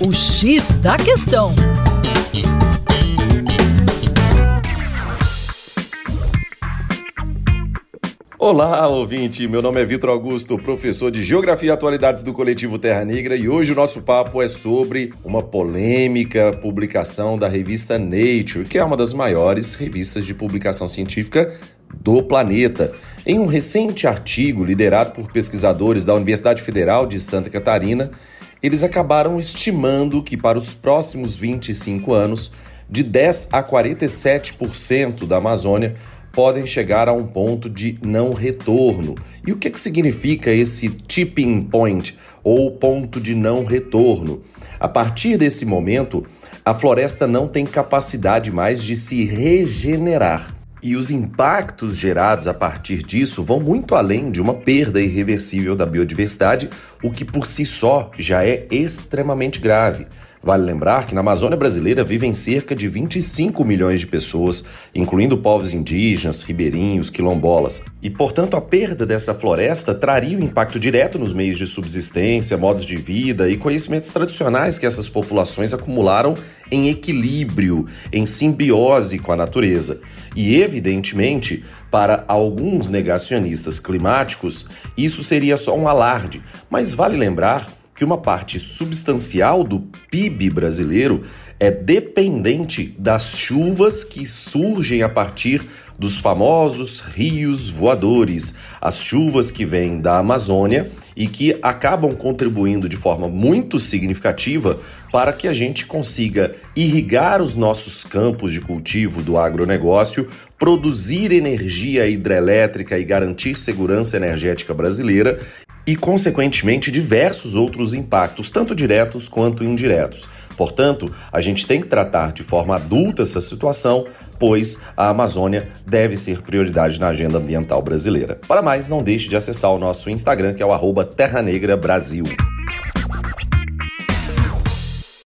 O X da Questão. Olá, ouvinte! Meu nome é Vitor Augusto, professor de Geografia e Atualidades do Coletivo Terra Negra, e hoje o nosso papo é sobre uma polêmica publicação da revista Nature, que é uma das maiores revistas de publicação científica do planeta. Em um recente artigo liderado por pesquisadores da Universidade Federal de Santa Catarina, eles acabaram estimando que para os próximos 25 anos, de 10 a 47% da Amazônia podem chegar a um ponto de não retorno. E o que, que significa esse tipping point ou ponto de não retorno? A partir desse momento, a floresta não tem capacidade mais de se regenerar. E os impactos gerados a partir disso vão muito além de uma perda irreversível da biodiversidade, o que por si só já é extremamente grave. Vale lembrar que na Amazônia brasileira vivem cerca de 25 milhões de pessoas, incluindo povos indígenas, ribeirinhos, quilombolas. E, portanto, a perda dessa floresta traria um impacto direto nos meios de subsistência, modos de vida e conhecimentos tradicionais que essas populações acumularam em equilíbrio, em simbiose com a natureza. E, evidentemente, para alguns negacionistas climáticos, isso seria só um alarde, mas vale lembrar que uma parte substancial do PIB brasileiro é dependente das chuvas que surgem a partir dos famosos rios voadores, as chuvas que vêm da Amazônia e que acabam contribuindo de forma muito significativa para que a gente consiga irrigar os nossos campos de cultivo do agronegócio, produzir energia hidrelétrica e garantir segurança energética brasileira e, consequentemente, diversos outros impactos, tanto diretos quanto indiretos. Portanto, a gente tem que tratar de forma adulta essa situação, pois a Amazônia deve ser prioridade na agenda ambiental brasileira. Para mais, não deixe de acessar o nosso Instagram, que é o arroba Terra Negra Brasil.